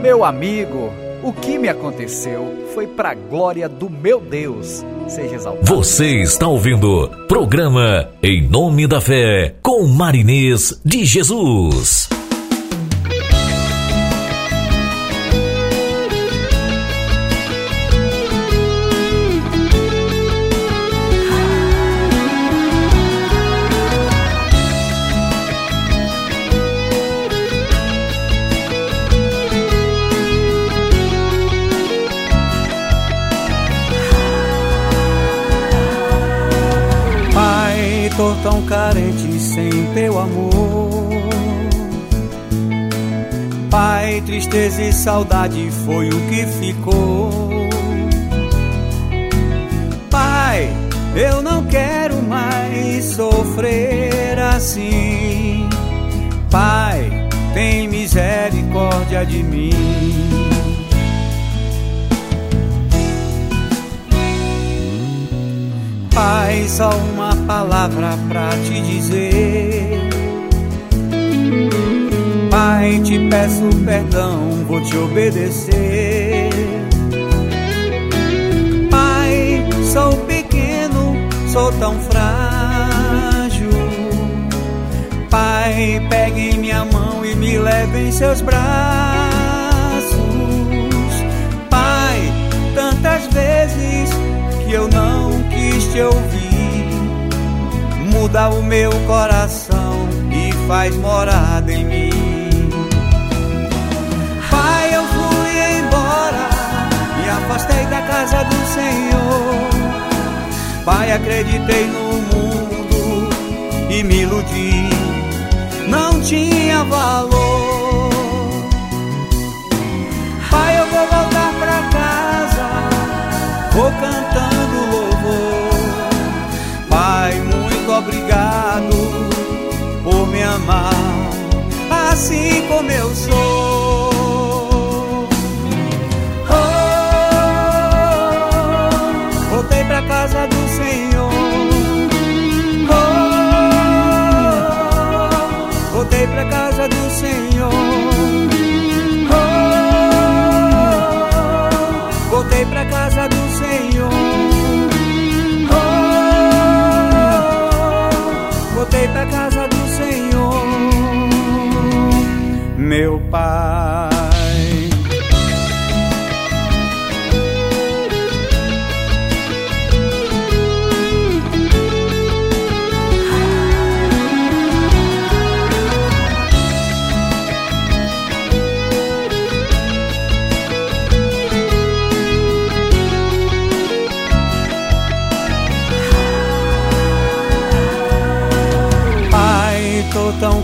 Meu amigo, O que me aconteceu foi para glória do meu Deus. Seja exaltado. Você está ouvindo programa Em Nome da Fé com Marinês de Jesus. Tão carente sem teu amor. Pai, tristeza e saudade foi o que ficou. Pai, eu não quero mais sofrer assim. Pai, tem misericórdia de mim. Pai, só uma palavra pra te dizer. Pai, te peço perdão, vou te obedecer. Pai, sou pequeno, sou tão frágil. Pai, pegue minha mão e me leve em seus braços. Pai, tantas vezes que eu não te ouvir. Muda o meu coração e faz morada em mim. Pai, eu fui embora, me afastei da casa do Senhor. Pai, acreditei no mundo e me iludi, não tinha valor. Pai, eu vou voltar pra casa, vou cantando obrigado por me amar assim como eu sou.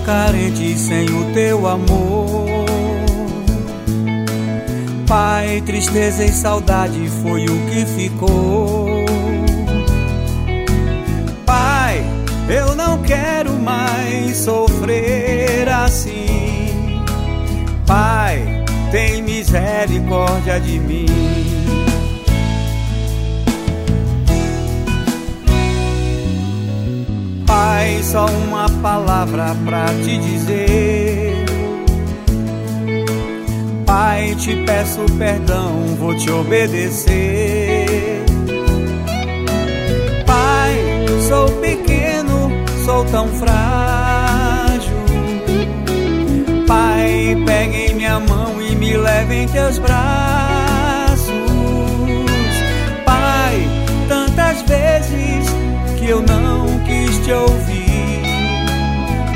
Carente sem o teu amor. Pai, tristeza e saudade foi o que ficou. Pai, eu não quero mais sofrer assim. Pai, tem misericórdia de mim. Pai, só uma palavra pra te dizer. Pai, te peço perdão, vou te obedecer. Pai, sou pequeno, sou tão frágil. Pai, pegue em minha mão e me leve em teus braços. Pai, tantas vezes que eu não te ouvir.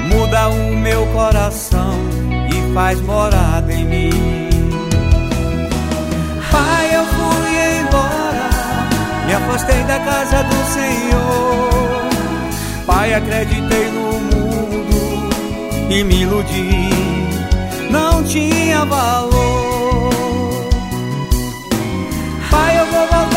Muda o meu coração e faz morada em mim. Pai, eu fui embora, me afastei da casa do Senhor. Pai, acreditei no mundo e me iludi, não tinha valor. Pai, eu vou voltar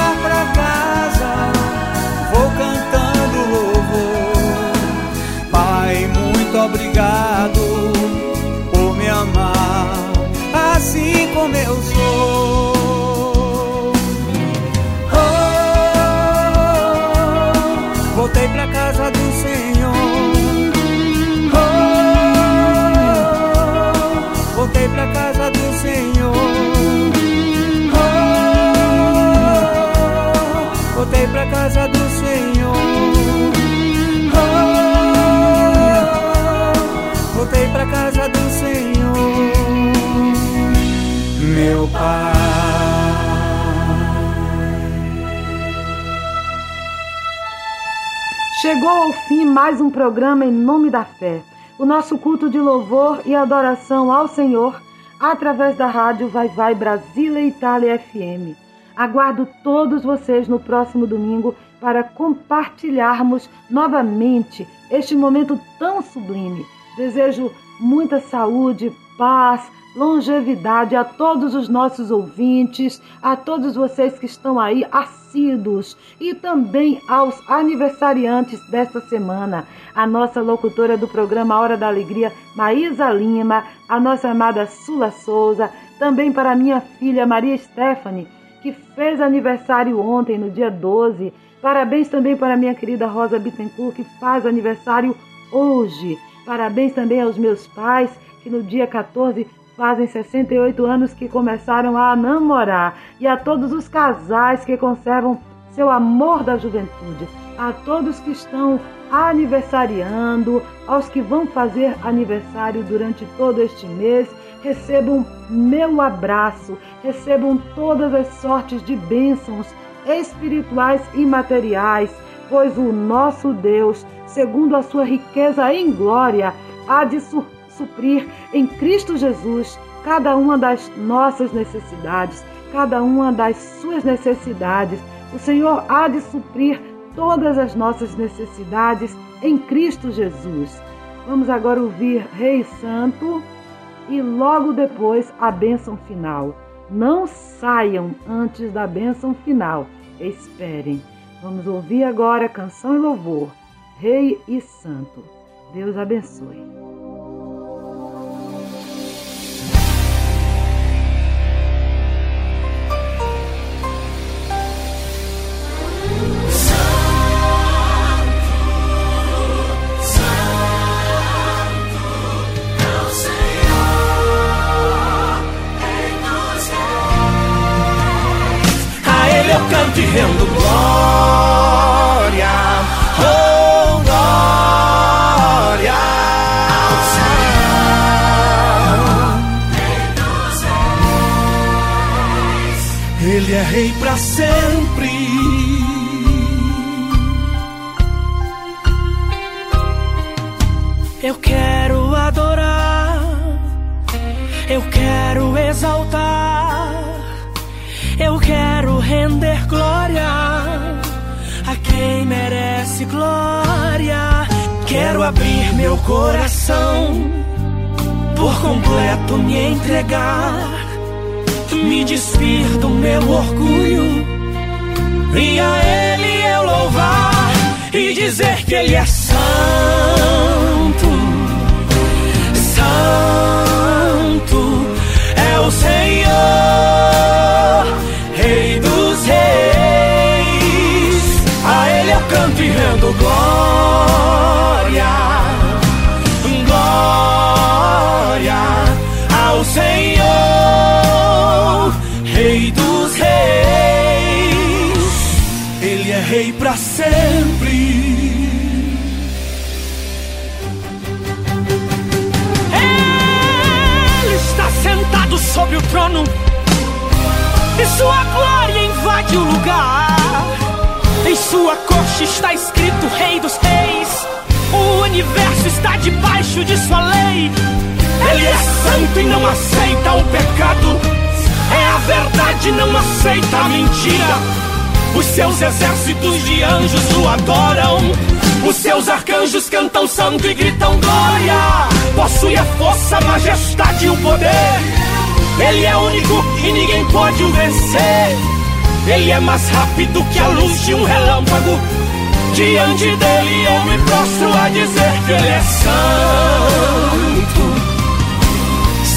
assim como Chegou ao fim mais um programa em nome da fé. O nosso culto de louvor e adoração ao Senhor através da rádio Vai Vai Brasília Itália FM. Aguardo todos vocês no próximo domingo para compartilharmos novamente este momento tão sublime. Desejo muita saúde, paz, longevidade a todos os nossos ouvintes, a todos vocês que estão aí assíduos e também aos aniversariantes desta semana. A nossa locutora do programa Hora da Alegria, Maísa Lima, a nossa amada Sula Souza, também para minha filha Maria Stephanie, que fez aniversário ontem, no dia 12. Parabéns também para minha querida Rosa Bittencourt, que faz aniversário hoje. Parabéns também aos meus pais, que no dia 14 fazem 68 anos que começaram a namorar, e a todos os casais que conservam seu amor da juventude, a todos que estão aniversariando, aos que vão fazer aniversário durante todo este mês, recebam meu abraço, recebam todas as sortes de bênçãos espirituais e materiais, pois o nosso Deus, segundo a sua riqueza em glória, há de suprir em Cristo Jesus cada uma das nossas necessidades, cada uma das suas necessidades. O Senhor há de suprir todas as nossas necessidades em Cristo Jesus. Vamos agora ouvir Rei Santo e logo depois a bênção final. Não saiam antes da bênção final. Esperem. Vamos ouvir agora canção e louvor. Rei e Santo. Deus abençoe. Eu canto e rendo glória, oh glória ao Senhor. Ele é rei para sempre. Eu quero adorar, eu quero exaltar, Quero abrir meu coração, por completo me entregar, me despir do meu orgulho e a Ele eu louvar e dizer que Ele é santo, santo é o Senhor. Rei dos rendo glória, glória ao Senhor, Rei dos reis, Ele é Rei para sempre. Ele está sentado sobre o trono e sua glória invade o lugar. Em sua está escrito Rei dos Reis. O universo está debaixo de sua lei. Ele é santo e não aceita o pecado. É a verdade, não aceita a mentira. Os seus exércitos de anjos o adoram. Os seus arcanjos cantam santo e gritam glória. Possui a força, a majestade e o poder. Ele é único e ninguém pode o vencer. Ele é mais rápido que a luz de um relâmpago. Diante dele eu me prostro a dizer que ele é santo.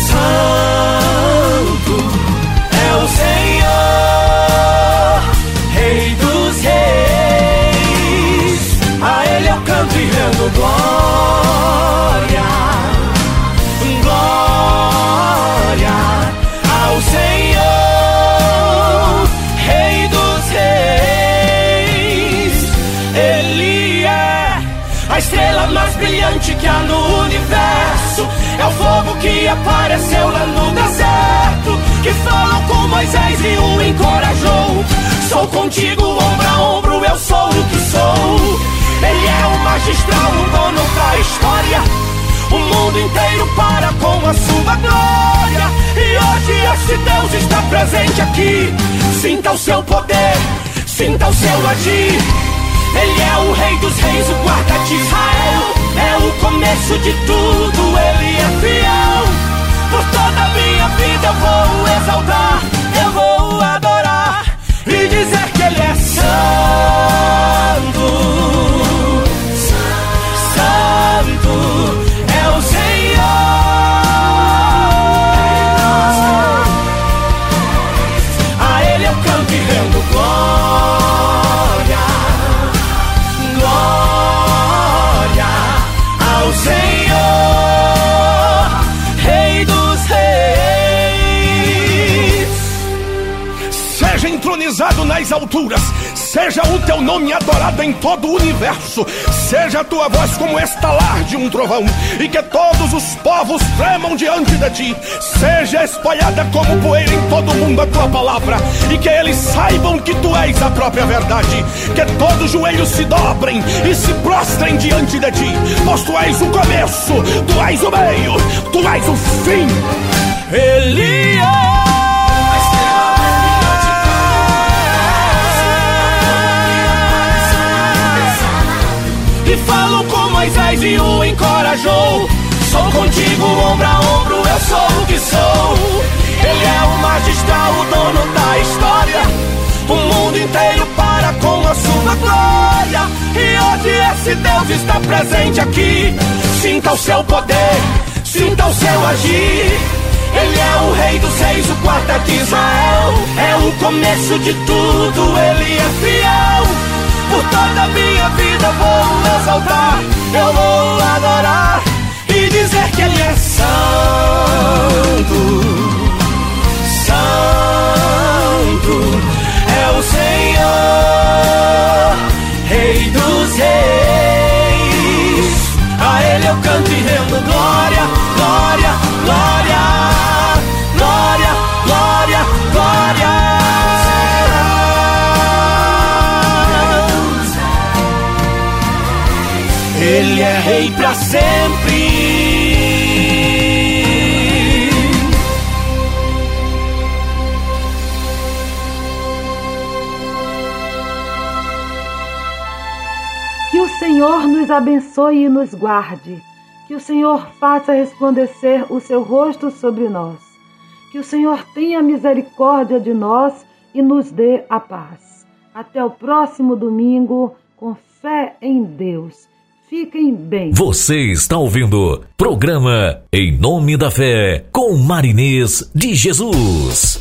Santo é o Senhor, Rei dos Reis. A ele eu canto e rendo glória. Que apareceu lá no deserto, que falou com Moisés e o encorajou. Sou contigo, ombro a ombro, eu sou o que sou. Ele é o magistral, o dono da história. O mundo inteiro para com a sua glória. E hoje este Deus está presente aqui. Sinta o seu poder, sinta o seu agir. Ele é o rei dos reis, o guarda de Israel. É o começo de tudo, ele é fiel. Por toda a minha vida eu vou exaltar, eu vou adorar e dizer que ele é santo. Alturas, seja o teu nome adorado em todo o universo, seja a tua voz como estalar de um trovão, e que todos os povos tremam diante de ti, seja espalhada como poeira em todo o mundo a tua palavra, e que eles saibam que tu és a própria verdade, que todos os joelhos se dobrem e se prostrem diante de ti, pois tu és o começo, tu és o meio, tu és o fim. Ele Moisés e o encorajou. Sou contigo, ombro a ombro, eu sou o que sou. Ele é o magistral, o dono da história. O mundo inteiro para com a sua glória. E hoje esse Deus está presente aqui. Sinta o seu poder, sinta o seu agir. Ele é o rei dos reis, o guarda de Israel. É o começo de tudo, ele é fiel. Por toda a minha vida vou exaltar, eu vou adorar e dizer que Ele é santo, santo é o Senhor, Rei dos Reis. A Ele eu canto e rendo glória, glória, glória, É rei para sempre. Que o Senhor nos abençoe e nos guarde. Que o Senhor faça resplandecer o seu rosto sobre nós. Que o Senhor tenha misericórdia de nós e nos dê a paz. Até o próximo domingo, com fé em Deus. Fiquem bem. Você está ouvindo programa Em Nome da Fé com Marinês de Jesus.